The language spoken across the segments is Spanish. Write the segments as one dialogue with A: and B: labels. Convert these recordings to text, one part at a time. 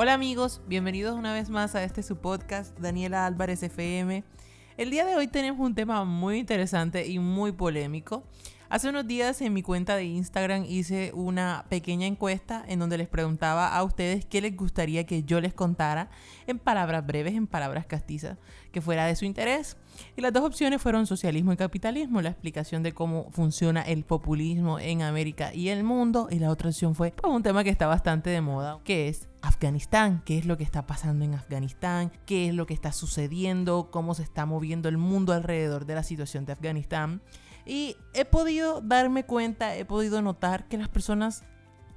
A: Hola amigos, bienvenidos una vez más a este su podcast, Daniela Álvarez FM. El día de hoy tenemos un tema muy interesante y muy polémico. Hace unos días en mi cuenta de Instagram hice una pequeña encuesta en donde les preguntaba a ustedes qué les gustaría que yo les contara en palabras breves, en palabras castizas, que fuera de su interés. Y las dos opciones fueron socialismo y capitalismo, la explicación de cómo funciona el populismo en América y el mundo. Y la otra opción fue pues, un tema que está bastante de moda, que es Afganistán, qué es lo que está pasando en Afganistán, qué es lo que está sucediendo, cómo se está moviendo el mundo alrededor de la situación de Afganistán. Y he podido darme cuenta, he podido notar que las personas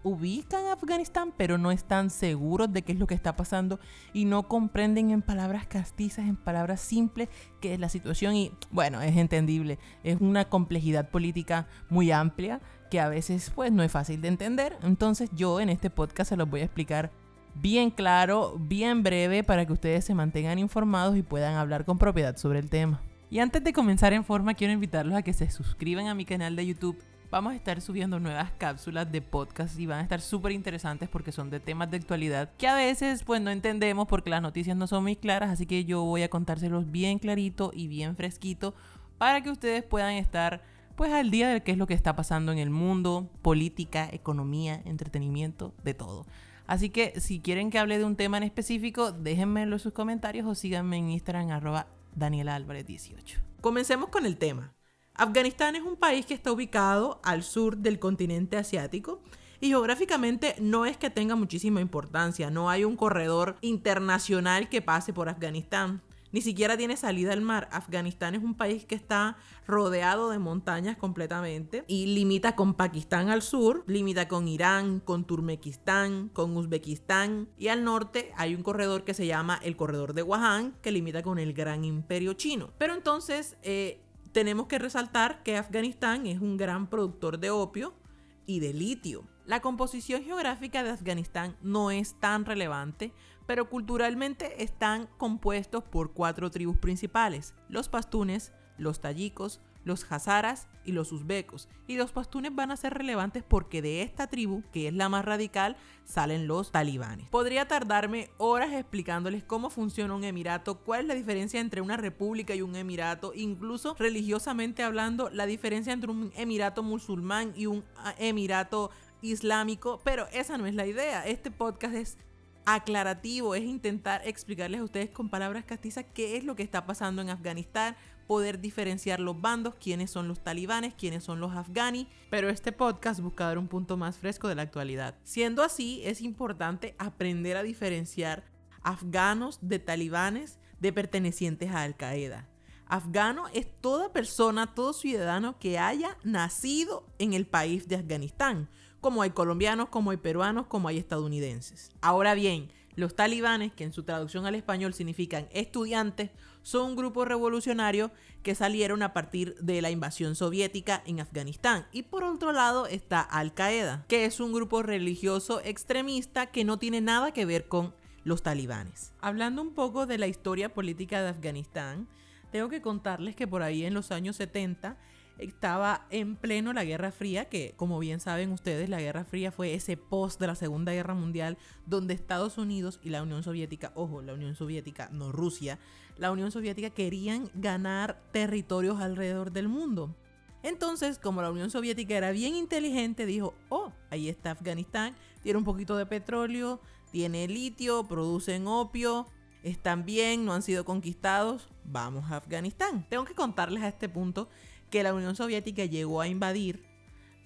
A: ubican Afganistán, pero no están seguros de qué es lo que está pasando y no comprenden en palabras castizas, en palabras simples, qué es la situación. Y bueno, es entendible, es una complejidad política muy amplia que a veces pues no es fácil de entender. Entonces yo en este podcast se los voy a explicar bien claro, bien breve, para que ustedes se mantengan informados y puedan hablar con propiedad sobre el tema. Y antes de comenzar en forma, quiero invitarlos a que se suscriban a mi canal de YouTube. Vamos a estar subiendo nuevas cápsulas de podcast y van a estar súper interesantes porque son de temas de actualidad que a veces pues no entendemos porque las noticias no son muy claras, así que yo voy a contárselos bien clarito y bien fresquito para que ustedes puedan estar pues al día de qué es lo que está pasando en el mundo, política, economía, entretenimiento, de todo. Así que si quieren que hable de un tema en específico, déjenmelo en sus comentarios o síganme en Instagram arroba Daniela Álvarez 18. Comencemos con el tema. Afganistán es un país que está ubicado al sur del continente asiático y geográficamente no es que tenga muchísima importancia, no hay un corredor internacional que pase por Afganistán ni siquiera tiene salida al mar. Afganistán es un país que está rodeado de montañas completamente y limita con Pakistán al sur, limita con Irán, con Turmequistán, con Uzbekistán y al norte hay un corredor que se llama el corredor de Wuhan que limita con el gran imperio chino. Pero entonces eh, tenemos que resaltar que Afganistán es un gran productor de opio y de litio. La composición geográfica de Afganistán no es tan relevante pero culturalmente están compuestos por cuatro tribus principales, los pastunes, los tayikos, los hazaras y los uzbecos. Y los pastunes van a ser relevantes porque de esta tribu, que es la más radical, salen los talibanes. Podría tardarme horas explicándoles cómo funciona un emirato, cuál es la diferencia entre una república y un emirato, incluso religiosamente hablando, la diferencia entre un emirato musulmán y un ah, emirato islámico, pero esa no es la idea. Este podcast es aclarativo, es intentar explicarles a ustedes con palabras castizas qué es lo que está pasando en Afganistán, poder diferenciar los bandos, quiénes son los talibanes, quiénes son los afganis, pero este podcast busca dar un punto más fresco de la actualidad. Siendo así, es importante aprender a diferenciar afganos de talibanes de pertenecientes a Al Qaeda. Afgano es toda persona, todo ciudadano que haya nacido en el país de Afganistán como hay colombianos, como hay peruanos, como hay estadounidenses. Ahora bien, los talibanes, que en su traducción al español significan estudiantes, son un grupo revolucionario que salieron a partir de la invasión soviética en Afganistán. Y por otro lado está Al Qaeda, que es un grupo religioso extremista que no tiene nada que ver con los talibanes. Hablando un poco de la historia política de Afganistán, tengo que contarles que por ahí en los años 70 estaba en pleno la Guerra Fría, que como bien saben ustedes, la Guerra Fría fue ese post de la Segunda Guerra Mundial donde Estados Unidos y la Unión Soviética, ojo, la Unión Soviética, no Rusia, la Unión Soviética querían ganar territorios alrededor del mundo. Entonces, como la Unión Soviética era bien inteligente, dijo, oh, ahí está Afganistán, tiene un poquito de petróleo, tiene litio, producen opio, están bien, no han sido conquistados, vamos a Afganistán. Tengo que contarles a este punto que la Unión Soviética llegó a invadir,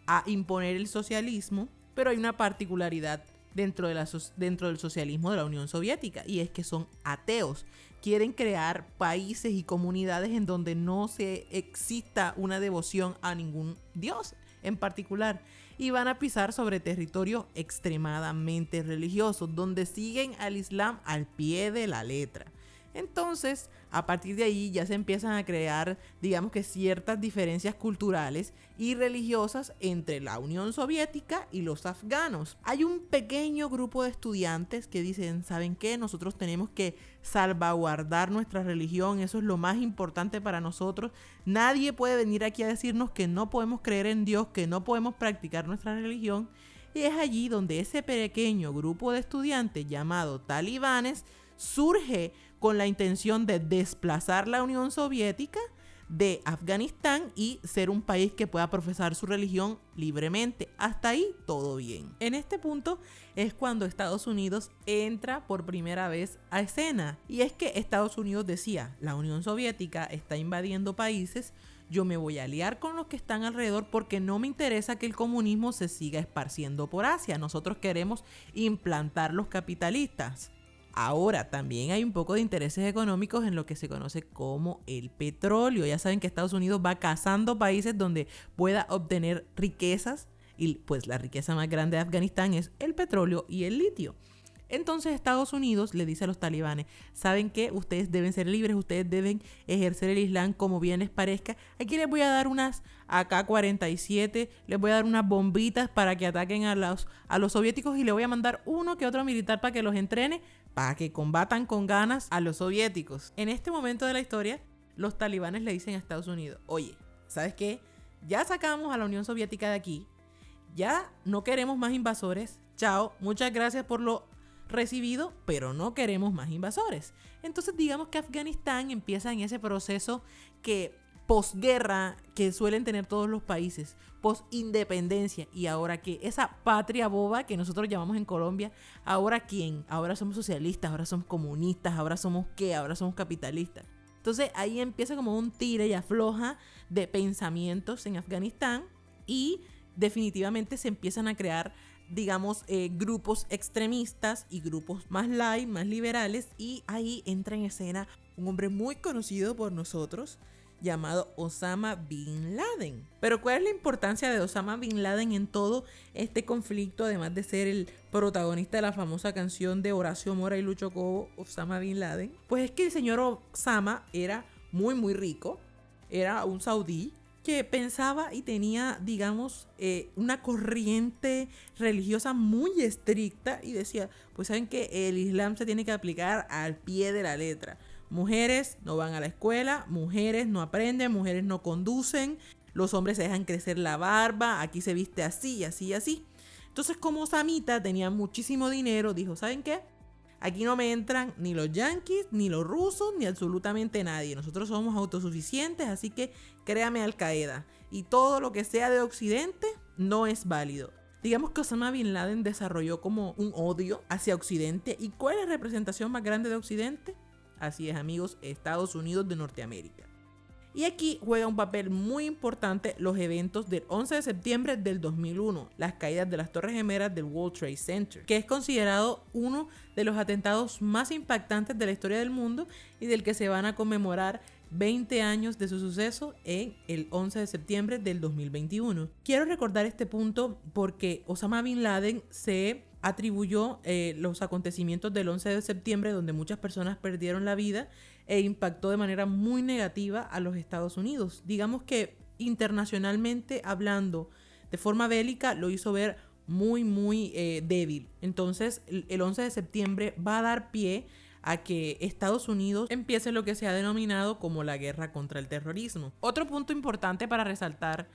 A: a imponer el socialismo, pero hay una particularidad dentro, del socialismo de la Unión Soviética y es que son ateos. Quieren crear países y comunidades en donde no se exista una devoción a ningún dios en particular y van a pisar sobre territorios extremadamente religiosos donde siguen al Islam al pie de la letra. Entonces, a partir de ahí ya se empiezan a crear, digamos que ciertas diferencias culturales y religiosas entre la Unión Soviética y los afganos. Hay un pequeño grupo de estudiantes que dicen, ¿saben qué? Nosotros tenemos que salvaguardar nuestra religión, eso es lo más importante para nosotros. Nadie puede venir aquí a decirnos que no podemos creer en Dios, que no podemos practicar nuestra religión. Y es allí donde ese pequeño grupo de estudiantes llamado talibanes surge con la intención de desplazar la Unión Soviética de Afganistán y ser un país que pueda profesar su religión libremente. Hasta ahí todo bien. En este punto es cuando Estados Unidos entra por primera vez a escena. Y es que Estados Unidos decía, la Unión Soviética está invadiendo países, yo me voy a aliar con los que están alrededor porque no me interesa que el comunismo se siga esparciendo por Asia. Nosotros queremos implantar los capitalistas. Ahora también hay un poco de intereses económicos en lo que se conoce como el petróleo. Ya saben que Estados Unidos va cazando países donde pueda obtener riquezas y pues la riqueza más grande de Afganistán es el petróleo y el litio. Entonces Estados Unidos le dice a los talibanes, ¿saben qué? Ustedes deben ser libres, ustedes deben ejercer el Islam como bien les parezca. Aquí les voy a dar unas AK-47, les voy a dar unas bombitas para que ataquen a los, a los soviéticos y le voy a mandar uno que otro militar para que los entrene, para que combatan con ganas a los soviéticos. En este momento de la historia, los talibanes le dicen a Estados Unidos, oye, ¿sabes qué? Ya sacamos a la Unión Soviética de aquí, ya no queremos más invasores, chao, muchas gracias por lo recibido, pero no queremos más invasores. Entonces digamos que Afganistán empieza en ese proceso que posguerra que suelen tener todos los países, post-independencia y ahora que esa patria boba que nosotros llamamos en Colombia, ahora quién? Ahora somos socialistas, ahora somos comunistas, ahora somos qué? Ahora somos capitalistas. Entonces ahí empieza como un tire y afloja de pensamientos en Afganistán y definitivamente se empiezan a crear digamos, eh, grupos extremistas y grupos más light, más liberales. Y ahí entra en escena un hombre muy conocido por nosotros llamado Osama Bin Laden. Pero ¿cuál es la importancia de Osama Bin Laden en todo este conflicto, además de ser el protagonista de la famosa canción de Horacio Mora y Lucho Cobo, Osama Bin Laden? Pues es que el señor Osama era muy, muy rico, era un saudí que pensaba y tenía, digamos, eh, una corriente religiosa muy estricta y decía, pues saben que el Islam se tiene que aplicar al pie de la letra. Mujeres no van a la escuela, mujeres no aprenden, mujeres no conducen, los hombres se dejan crecer la barba, aquí se viste así, así, así. Entonces como Samita tenía muchísimo dinero, dijo, ¿saben qué? Aquí no me entran ni los yanquis, ni los rusos, ni absolutamente nadie. Nosotros somos autosuficientes, así que créame Al Qaeda. Y todo lo que sea de Occidente no es válido. Digamos que Osama Bin Laden desarrolló como un odio hacia Occidente. ¿Y cuál es la representación más grande de Occidente? Así es, amigos, Estados Unidos de Norteamérica. Y aquí juega un papel muy importante los eventos del 11 de septiembre del 2001, las caídas de las Torres Gemelas del World Trade Center, que es considerado uno de los atentados más impactantes de la historia del mundo y del que se van a conmemorar 20 años de su suceso en el 11 de septiembre del 2021. Quiero recordar este punto porque Osama Bin Laden se atribuyó eh, los acontecimientos del 11 de septiembre donde muchas personas perdieron la vida e impactó de manera muy negativa a los Estados Unidos. Digamos que internacionalmente hablando, de forma bélica, lo hizo ver muy, muy eh, débil. Entonces, el 11 de septiembre va a dar pie a que Estados Unidos empiece lo que se ha denominado como la guerra contra el terrorismo. Otro punto importante para resaltar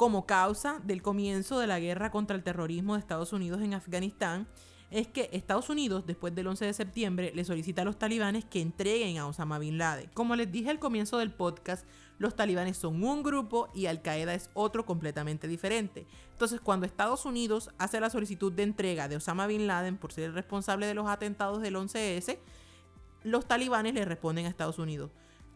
A: como causa del comienzo de la guerra contra el terrorismo de Estados Unidos en Afganistán es que Estados Unidos, después del 11 de septiembre, le solicita a los talibanes que entreguen a Osama Bin Laden. Como les dije al comienzo del podcast, los talibanes son un grupo y Al Qaeda es otro completamente diferente. Entonces, cuando Estados Unidos hace la solicitud de entrega de Osama Bin Laden por ser el responsable de los atentados del 11S, los talibanes le responden a Estados Unidos.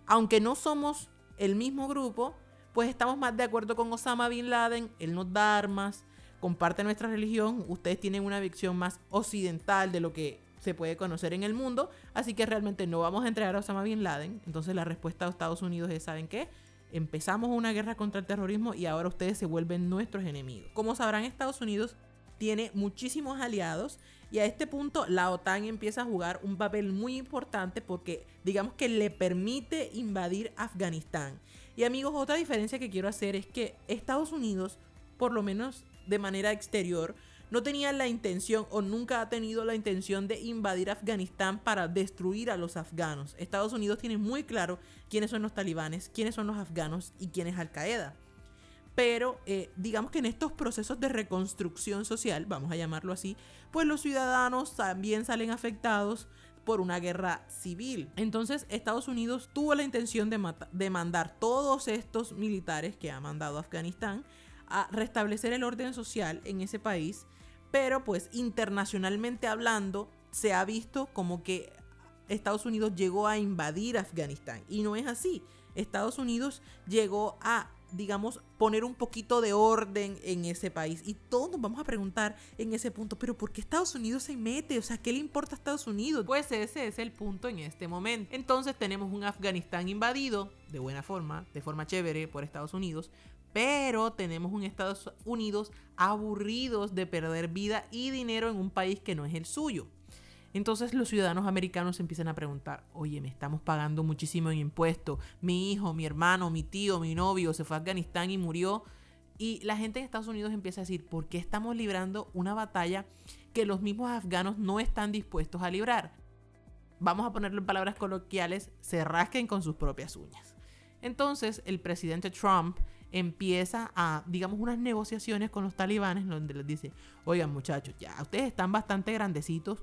A: Aunque no somos el mismo grupo, pues estamos más de acuerdo con Osama Bin Laden, él nos da armas, comparte nuestra religión, ustedes tienen una visión más occidental de lo que se puede conocer en el mundo, así que realmente no vamos a entregar a Osama Bin Laden. Entonces la respuesta de Estados Unidos es, ¿saben qué? Empezamos una guerra contra el terrorismo y ahora ustedes se vuelven nuestros enemigos. Como sabrán, Estados Unidos tiene muchísimos aliados y a este punto la OTAN empieza a jugar un papel muy importante porque digamos que le permite invadir Afganistán. Y amigos, otra diferencia que quiero hacer es que Estados Unidos, por lo menos de manera exterior, no tenía la intención o nunca ha tenido la intención de invadir Afganistán para destruir a los afganos. Estados Unidos tiene muy claro quiénes son los talibanes, quiénes son los afganos y quién es Al Qaeda. pero eh, digamos que en estos procesos de reconstrucción social, vamos a llamarlo así, pues los ciudadanos también salen afectados por una guerra civil. Entonces Estados Unidos tuvo la intención de, de mandar todos estos militares que ha mandado Afganistán a restablecer el orden social en ese país, pero pues internacionalmente hablando se ha visto como que Estados Unidos llegó a invadir Afganistán y no es así. Estados Unidos llegó a digamos, poner un poquito de orden en ese país. Y todos nos vamos a preguntar en ese punto, pero ¿por qué Estados Unidos se mete? O sea, ¿qué le importa a Estados Unidos? Pues ese es el punto en este momento. Entonces tenemos un Afganistán invadido, de buena forma, de forma chévere, por Estados Unidos. Pero tenemos un Estados Unidos aburridos de perder vida y dinero en un país que no es el suyo. Entonces los ciudadanos americanos empiezan a preguntar, oye, me estamos pagando muchísimo en impuestos, mi hijo, mi hermano, mi tío, mi novio se fue a Afganistán y murió. Y la gente en Estados Unidos empieza a decir, ¿por qué estamos librando una batalla que los mismos afganos no están dispuestos a librar? Vamos a ponerlo en palabras coloquiales, se rasquen con sus propias uñas. Entonces el presidente Trump empieza a, digamos, unas negociaciones con los talibanes donde les dice, oigan muchachos, ya ustedes están bastante grandecitos,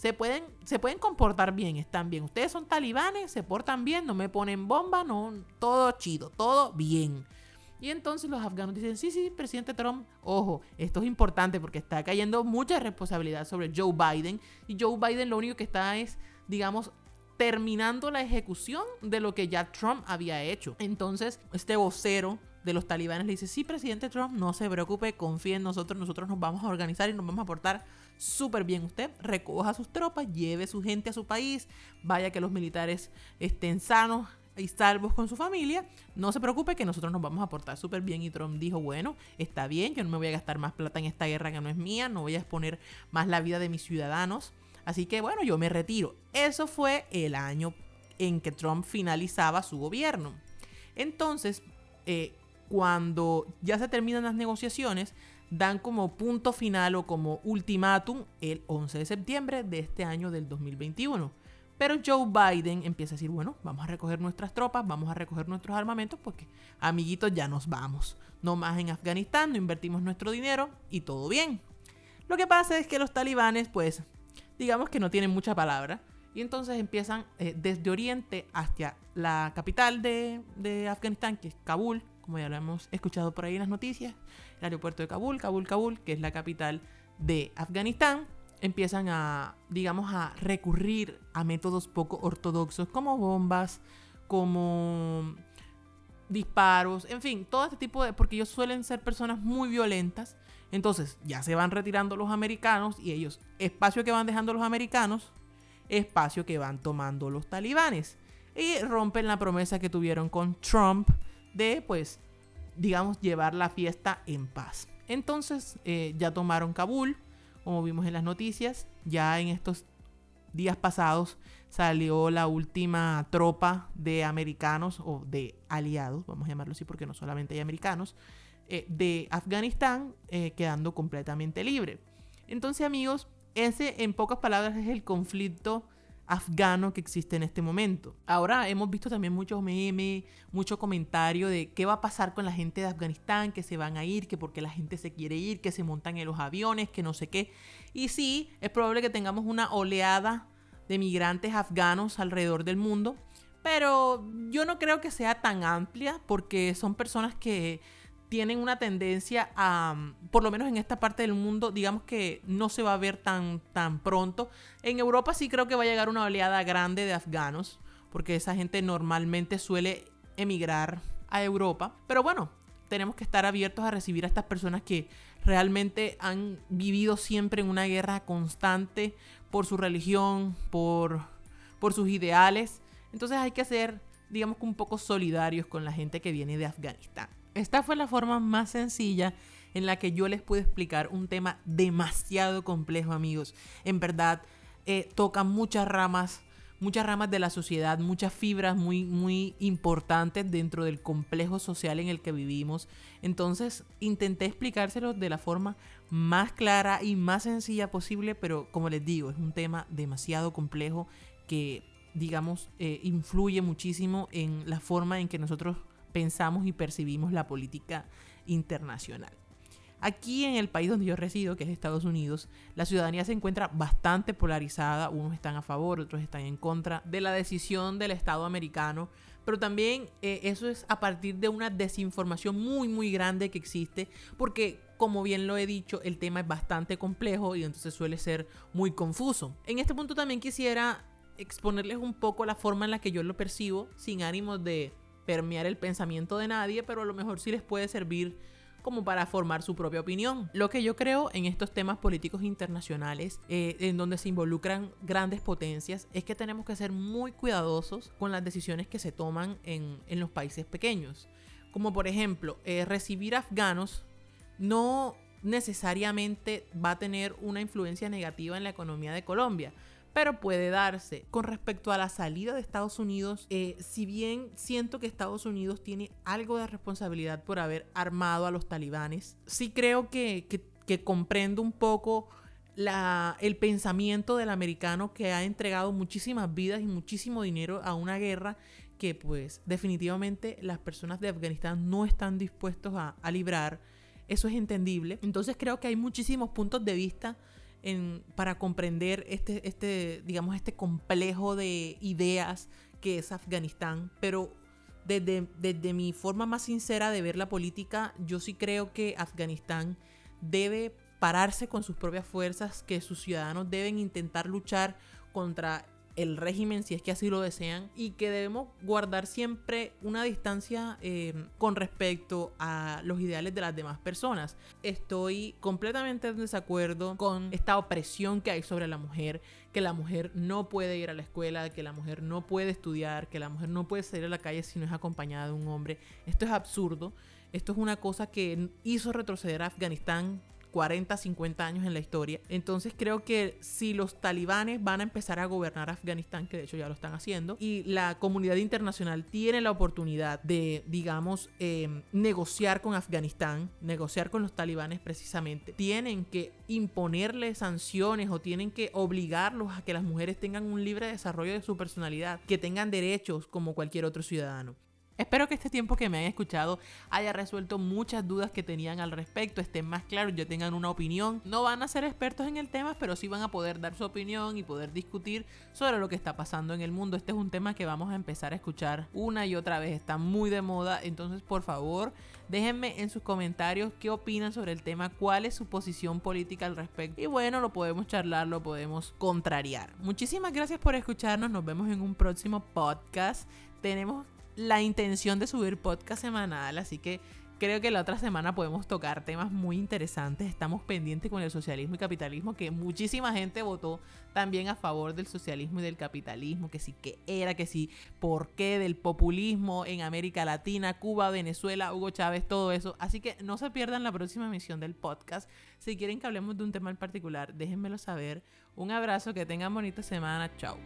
A: se pueden, se pueden comportar bien, están bien. Ustedes son talibanes, se portan bien, no me ponen bomba, no, todo chido, todo bien. Y entonces los afganos dicen, sí, sí, presidente Trump, ojo, esto es importante porque está cayendo mucha responsabilidad sobre Joe Biden. Y Joe Biden lo único que está es, digamos, terminando la ejecución de lo que ya Trump había hecho. Entonces, este vocero de los talibanes le dice, sí, presidente Trump, no se preocupe, confíe en nosotros, nosotros nos vamos a organizar y nos vamos a portar súper bien. Usted recoja sus tropas, lleve su gente a su país, vaya que los militares estén sanos y salvos con su familia, no se preocupe que nosotros nos vamos a portar súper bien. Y Trump dijo, bueno, está bien, yo no me voy a gastar más plata en esta guerra que no es mía, no voy a exponer más la vida de mis ciudadanos. Así que bueno, yo me retiro. Eso fue el año en que Trump finalizaba su gobierno. Entonces, eh, cuando ya se terminan las negociaciones, dan como punto final o como ultimátum el 11 de septiembre de este año del 2021. Pero Joe Biden empieza a decir, bueno, vamos a recoger nuestras tropas, vamos a recoger nuestros armamentos porque, amiguitos, ya nos vamos. No más en Afganistán, no invertimos nuestro dinero y todo bien. Lo que pasa es que los talibanes, pues, digamos que no tienen mucha palabra. Y entonces empiezan eh, desde Oriente hacia la capital de, de Afganistán, que es Kabul, como ya lo hemos escuchado por ahí en las noticias, el aeropuerto de Kabul, Kabul, Kabul, que es la capital de Afganistán, empiezan a, digamos, a recurrir a métodos poco ortodoxos como bombas, como disparos, en fin, todo este tipo de... porque ellos suelen ser personas muy violentas. Entonces ya se van retirando los americanos y ellos, espacio que van dejando los americanos, espacio que van tomando los talibanes. Y rompen la promesa que tuvieron con Trump de, pues, digamos, llevar la fiesta en paz. Entonces eh, ya tomaron Kabul, como vimos en las noticias, ya en estos días pasados salió la última tropa de americanos o de aliados, vamos a llamarlo así porque no solamente hay americanos, eh, de Afganistán eh, quedando completamente libre. Entonces amigos, ese en pocas palabras es el conflicto afgano que existe en este momento. Ahora hemos visto también muchos memes, mucho comentario de qué va a pasar con la gente de Afganistán, que se van a ir, que porque la gente se quiere ir, que se montan en los aviones, que no sé qué. Y sí, es probable que tengamos una oleada de migrantes afganos alrededor del mundo, pero yo no creo que sea tan amplia porque son personas que tienen una tendencia a, por lo menos en esta parte del mundo, digamos que no se va a ver tan, tan pronto. En Europa sí creo que va a llegar una oleada grande de afganos, porque esa gente normalmente suele emigrar a Europa. Pero bueno, tenemos que estar abiertos a recibir a estas personas que realmente han vivido siempre en una guerra constante por su religión, por, por sus ideales. Entonces hay que ser, digamos un poco solidarios con la gente que viene de Afganistán. Esta fue la forma más sencilla en la que yo les pude explicar un tema demasiado complejo, amigos. En verdad, eh, toca muchas ramas, muchas ramas de la sociedad, muchas fibras muy, muy importantes dentro del complejo social en el que vivimos. Entonces, intenté explicárselos de la forma más clara y más sencilla posible, pero como les digo, es un tema demasiado complejo que, digamos, eh, influye muchísimo en la forma en que nosotros pensamos y percibimos la política internacional. Aquí en el país donde yo resido, que es Estados Unidos, la ciudadanía se encuentra bastante polarizada. Unos están a favor, otros están en contra de la decisión del Estado americano. Pero también eh, eso es a partir de una desinformación muy, muy grande que existe. Porque, como bien lo he dicho, el tema es bastante complejo y entonces suele ser muy confuso. En este punto también quisiera exponerles un poco la forma en la que yo lo percibo, sin ánimos de permear el pensamiento de nadie, pero a lo mejor sí les puede servir como para formar su propia opinión. Lo que yo creo en estos temas políticos internacionales, eh, en donde se involucran grandes potencias, es que tenemos que ser muy cuidadosos con las decisiones que se toman en, los países pequeños. Como por ejemplo, eh, recibir afganos no necesariamente va a tener una influencia negativa en la economía de Colombia pero puede darse. Con respecto a la salida de Estados Unidos, eh, si bien siento que Estados Unidos tiene algo de responsabilidad por haber armado a los talibanes, sí creo que, comprendo un poco el pensamiento del americano que ha entregado muchísimas vidas y muchísimo dinero a una guerra que pues definitivamente las personas de Afganistán no están dispuestos a librar. Eso es entendible. Entonces creo que hay muchísimos puntos de vista para comprender este, este, digamos, este complejo de ideas que es Afganistán. Pero desde, desde mi forma más sincera de ver la política, yo sí creo que Afganistán debe pararse con sus propias fuerzas, que sus ciudadanos deben intentar luchar contra el régimen si es que así lo desean y que debemos guardar siempre una distancia eh, con respecto a los ideales de las demás personas. Estoy completamente en desacuerdo con esta opresión que hay sobre la mujer, que la mujer no puede ir a la escuela, que la mujer no puede estudiar, que la mujer no puede salir a la calle si no es acompañada de un hombre. Esto es absurdo. Esto es una cosa que hizo retroceder a Afganistán 40, 50 años en la historia. Entonces creo que si los talibanes van a empezar a gobernar Afganistán, que de hecho ya lo están haciendo, y la comunidad internacional tiene la oportunidad de, digamos, em, negociar con Afganistán, negociar con los talibanes precisamente, tienen que imponerle sanciones o tienen que obligarlos a que las mujeres tengan un libre desarrollo de su personalidad, que tengan derechos como cualquier otro ciudadano. Espero que este tiempo que me hayan escuchado haya resuelto muchas dudas que tenían al respecto, estén más claros, ya tengan una opinión. No van a ser expertos en el tema, pero sí van a poder dar su opinión y poder discutir sobre lo que está pasando en el mundo. Este es un tema que vamos a empezar a escuchar una y otra vez, está muy de moda, entonces por favor déjenme en sus comentarios qué opinan sobre el tema, cuál es su posición política al respecto. Y bueno, lo podemos charlar, lo podemos contrariar. Muchísimas gracias por escucharnos, nos vemos en un próximo podcast. Tenemos la intención de subir podcast semanal, así que creo que la otra semana podemos tocar temas muy interesantes. Estamos pendientes con el socialismo y capitalismo, que muchísima gente votó también a favor del socialismo y del capitalismo, que sí que era, que sí, por qué, del populismo en América Latina, Cuba, Venezuela, Hugo Chávez, todo eso. Así que no se pierdan la próxima emisión del podcast. Si quieren que hablemos de un tema en particular, déjenmelo saber. Un abrazo, que tengan bonita semana. Chao.